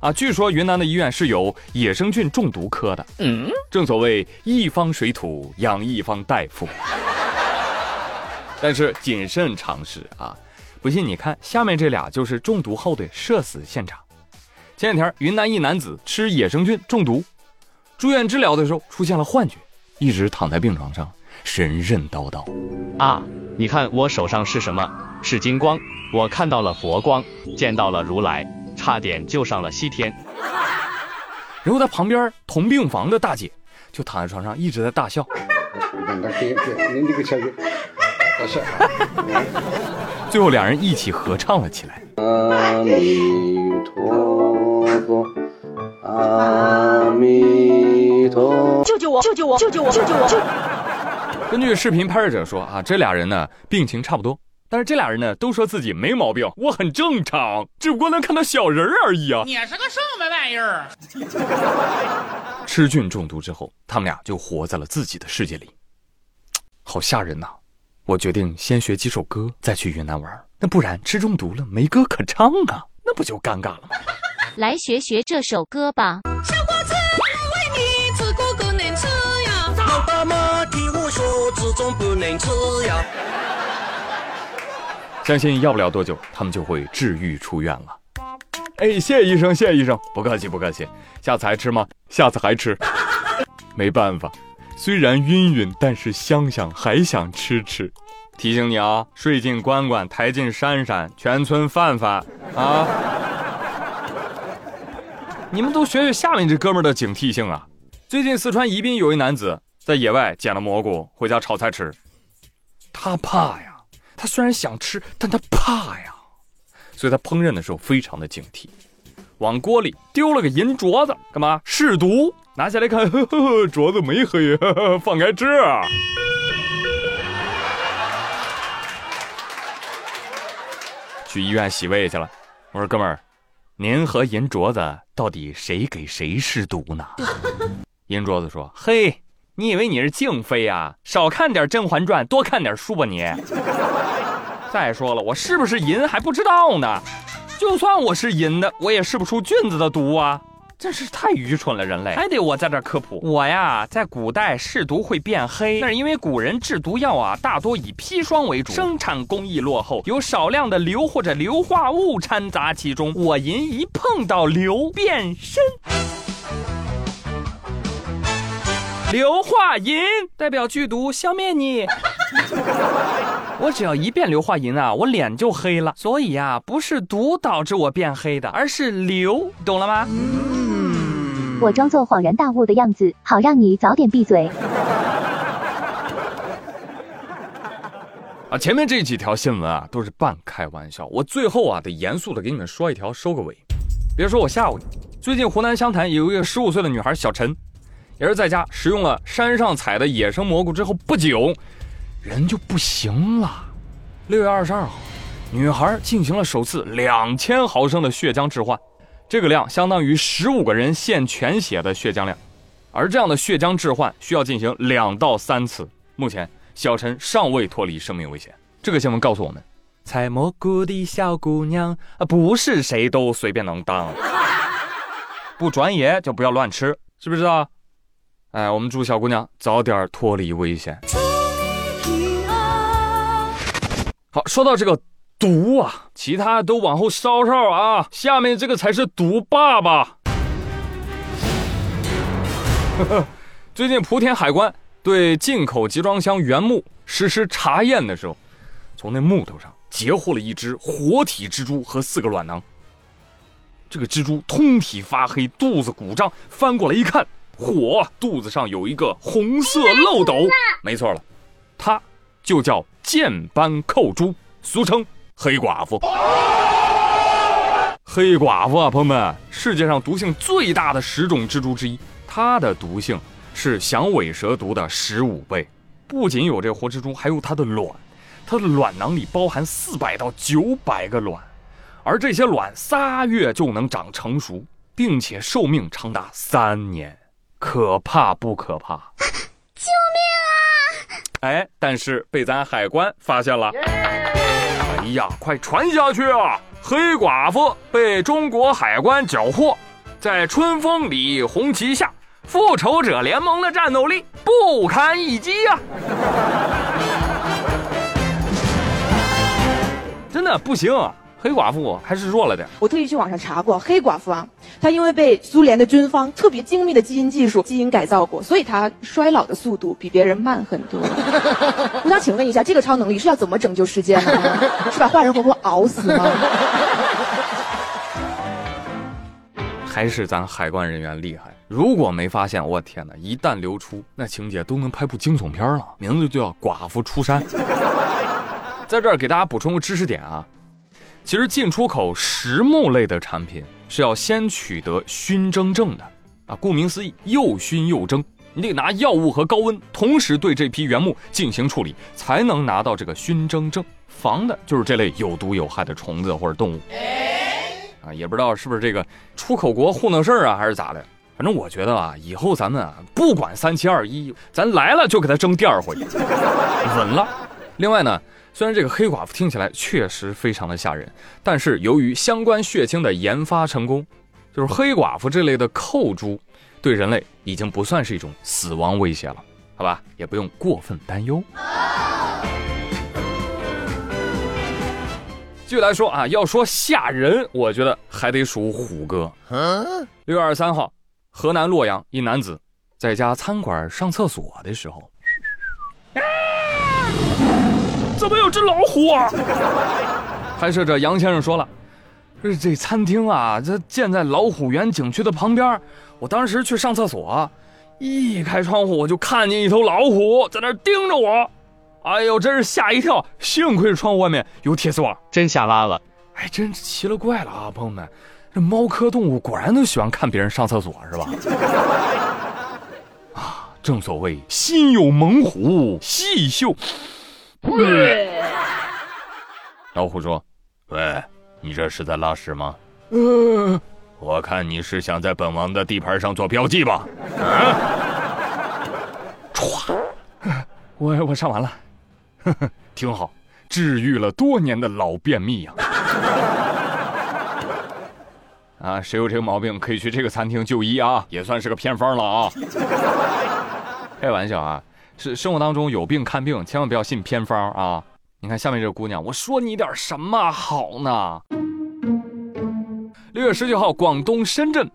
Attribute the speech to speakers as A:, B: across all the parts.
A: 啊，据说云南的医院是有野生菌中毒科的。嗯，正所谓一方水土养一方大夫。但是谨慎尝试啊，不信你看下面这俩就是中毒后的社死现场。前两天云南一男子吃野生菌中毒，住院治疗的时候出现了幻觉，一直躺在病床上神神叨叨。
B: 啊，你看我手上是什么？是金光，我看到了佛光，见到了如来。差点就上了西天，
A: 然后他旁边同病房的大姐就躺在床上一直在大笑。最后两人一起合唱了起来。阿弥陀佛，阿弥陀，救救我！救救我！救救我！救救我！根据视频拍摄者说啊，这俩人呢病情差不多。但是这俩人呢，都说自己没毛病，我很正常，只不过能看到小人而已啊。
C: 你是个什么玩意儿？
A: 吃菌中毒之后，他们俩就活在了自己的世界里，好吓人呐！我决定先学几首歌，再去云南玩。那不然吃中毒了，没歌可唱啊，那不就尴尬了吗？
D: 来学学这首歌吧。小伙子，我为你吃过不能吃呀。老大妈听我说，这种不能吃呀。
A: 相信要不了多久，他们就会治愈出院了。哎，谢医生，谢医生，不客气，不客气。下次还吃吗？下次还吃。没办法，虽然晕晕，但是香香，还想吃吃。提醒你啊，睡进关关，抬进山山，全村范范啊！你们都学学下面这哥们的警惕性啊！最近四川宜宾有一男子在野外捡了蘑菇回家炒菜吃，他怕呀。他虽然想吃，但他怕呀，所以他烹饪的时候非常的警惕，往锅里丢了个银镯子，干嘛试毒？拿下来看，呵呵镯子没黑，放开吃。啊去医院洗胃去了。我说哥们儿，您和银镯子到底谁给谁试毒呢？银镯子说：“嘿，你以为你是静妃啊？少看点《甄嬛传》，多看点书吧你。”再说了，我是不是银还不知道呢？就算我是银的，我也试不出菌子的毒啊！真是太愚蠢了，人类还得我在这科普。我呀，在古代试毒会变黑，那是因为古人制毒药啊，大多以砒霜为主，生产工艺落后，有少量的硫或者硫化物掺杂其中。我银一碰到硫变身。硫化银代表剧毒，消灭你。我只要一变硫化银啊，我脸就黑了。所以呀，不是毒导致我变黑的，而是硫，懂了吗？
D: 嗯。我装作恍然大悟的样子，好让你早点闭嘴。
A: 啊，前面这几条新闻啊，都是半开玩笑。我最后啊，得严肃的给你们说一条，收个尾。别说我吓唬你，最近湖南湘潭有一个十五岁的女孩小陈。也是在家食用了山上采的野生蘑菇之后不久，人就不行了。六月二十二号，女孩进行了首次两千毫升的血浆置换，这个量相当于十五个人献全血的血浆量。而这样的血浆置换需要进行两到三次。目前，小陈尚未脱离生命危险。这个新闻告诉我们，采蘑菇的小姑娘啊，不是谁都随便能当，不专业就不要乱吃，知不知道？哎，我们祝小姑娘早点脱离危险。好，说到这个毒啊，其他都往后稍稍啊，下面这个才是毒爸爸。最近莆田海关对进口集装箱原木实施查验的时候，从那木头上截获了一只活体蜘蛛和四个卵囊。这个蜘蛛通体发黑，肚子鼓胀，翻过来一看。火肚子上有一个红色漏斗，没错了，它就叫箭斑扣蛛，俗称黑寡妇。黑寡妇啊，朋友们，世界上毒性最大的十种蜘蛛之一，它的毒性是响尾蛇毒的十五倍。不仅有这活蜘蛛，还有它的卵，它的卵囊里包含四百到九百个卵，而这些卵仨月就能长成熟，并且寿命长达三年。可怕不可怕？
D: 救命啊！
A: 哎，但是被咱海关发现了。哎呀，快传下去啊！黑寡妇被中国海关缴获，在春风里，红旗下，复仇者联盟的战斗力不堪一击呀！真的不行，黑寡妇还是弱了点。
C: 我特意去网上查过，黑寡妇啊，她因为被苏联的军方特别精密的基因技术基因改造过，所以她衰老的速度比别人慢很多。我想请问一下，这个超能力是要怎么拯救世界呢？是把坏人活活熬死吗？
A: 还是咱海关人员厉害。如果没发现，我天哪！一旦流出，那情节都能拍部惊悚片了，名字就叫《寡妇出山》。在这儿给大家补充个知识点啊，其实进出口实木类的产品是要先取得熏蒸证的啊。顾名思义，又熏又蒸，你得拿药物和高温同时对这批原木进行处理，才能拿到这个熏蒸证，防的就是这类有毒有害的虫子或者动物。啊，也不知道是不是这个出口国糊弄事儿啊，还是咋的？反正我觉得啊，以后咱们啊，不管三七二一，咱来了就给他蒸第二回，稳了。另外呢。虽然这个黑寡妇听起来确实非常的吓人，但是由于相关血清的研发成功，就是黑寡妇这类的扣猪，对人类已经不算是一种死亡威胁了，好吧，也不用过分担忧。继续来说啊，要说吓人，我觉得还得数虎哥。六月二十三号，河南洛阳一男子在家餐馆上厕所的时候。怎么有只老虎啊？拍摄者杨先生说了：“这这餐厅啊，这建在老虎园景区的旁边。我当时去上厕所，一开窗户我就看见一头老虎在那盯着我。哎呦，真是吓一跳！幸亏是窗户外面有铁丝网，
B: 真吓拉了。
A: 哎，真奇了怪了啊，朋友们，这猫科动物果然都喜欢看别人上厕所，是吧？啊，正所谓心有猛虎，细嗅。” 老虎说：“喂，你这是在拉屎吗？嗯，我看你是想在本王的地盘上做标记吧？啊！唰，我我上完了，呵呵，挺好，治愈了多年的老便秘呀！啊，谁有这个毛病可以去这个餐厅就医啊，也算是个偏方了啊！开玩笑啊。”是生活当中有病看病，千万不要信偏方啊！你看下面这个姑娘，我说你点什么好呢？六月十九号，广东深圳，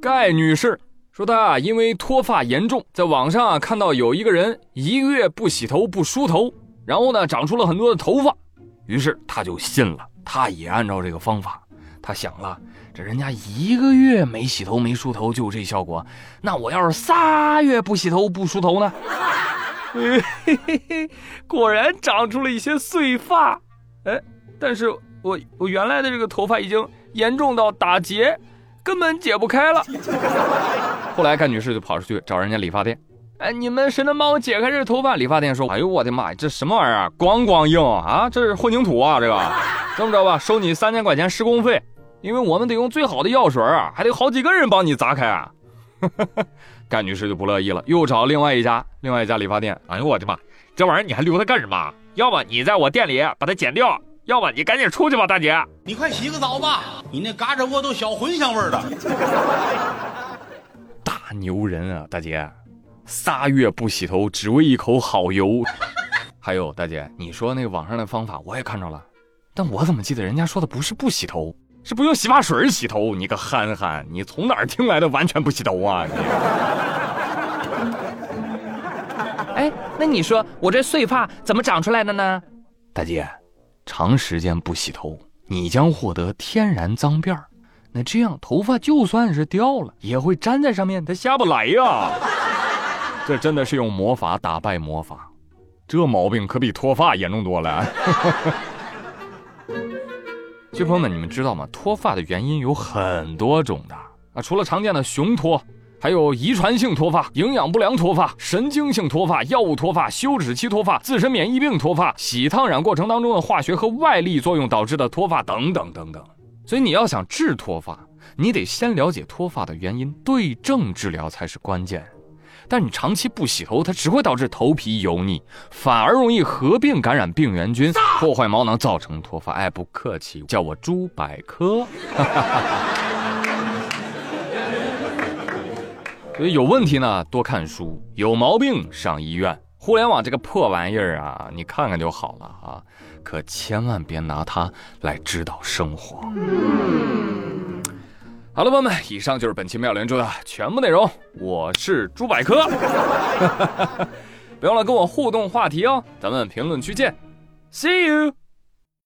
A: 盖女士说她因为脱发严重，在网上啊看到有一个人一个月不洗头不梳头，然后呢长出了很多的头发，于是她就信了，她也按照这个方法，她想了，这人家一个月没洗头没梳头就这效果，那我要是仨月不洗头不梳头呢？嘿嘿嘿，果然长出了一些碎发，哎，但是我我原来的这个头发已经严重到打结，根本解不开了。后来干女士就跑出去找人家理发店，哎，你们谁能帮我解开这头发？理发店说，哎呦我的妈呀，这什么玩意儿啊，咣咣硬啊，这是混凝土啊，这个，这么着吧，收你三千块钱施工费，因为我们得用最好的药水啊，还得好几个人帮你砸开啊。干女士就不乐意了，又找另外一家另外一家理发店。哎呦我的妈，这玩意儿你还留它干什么？要么你在我店里把它剪掉，要么你赶紧出去吧，大姐。
E: 你快洗个澡吧，你那嘎吱窝都小茴香味儿的。
A: 大牛人啊，大姐，仨月不洗头只为一口好油。还有大姐，你说那个网上的方法我也看着了，但我怎么记得人家说的不是不洗头？是不用洗发水洗头，你个憨憨，你从哪儿听来的完全不洗头啊？你，
F: 哎，那你说我这碎发怎么长出来的呢？
A: 大姐，长时间不洗头，你将获得天然脏辫儿，那这样头发就算是掉了，也会粘在上面，它下不来呀。这真的是用魔法打败魔法，这毛病可比脱发严重多了。朋友们，你们知道吗？脱发的原因有很多种的啊，除了常见的雄脱，还有遗传性脱发、营养不良脱发、神经性脱发、药物脱发、休止期脱发、自身免疫病脱发、洗烫染过程当中的化学和外力作用导致的脱发等等等等。所以你要想治脱发，你得先了解脱发的原因，对症治疗才是关键。但你长期不洗头，它只会导致头皮油腻，反而容易合并感染病原菌，破坏毛囊，造成脱发。哎，不客气，叫我猪百科。所以有问题呢，多看书；有毛病上医院。互联网这个破玩意儿啊，你看看就好了啊，可千万别拿它来指导生活。好了，朋友们，以上就是本期妙连珠的全部内容。我是猪百科，别忘了跟我互动话题哦，咱们评论区见，See you。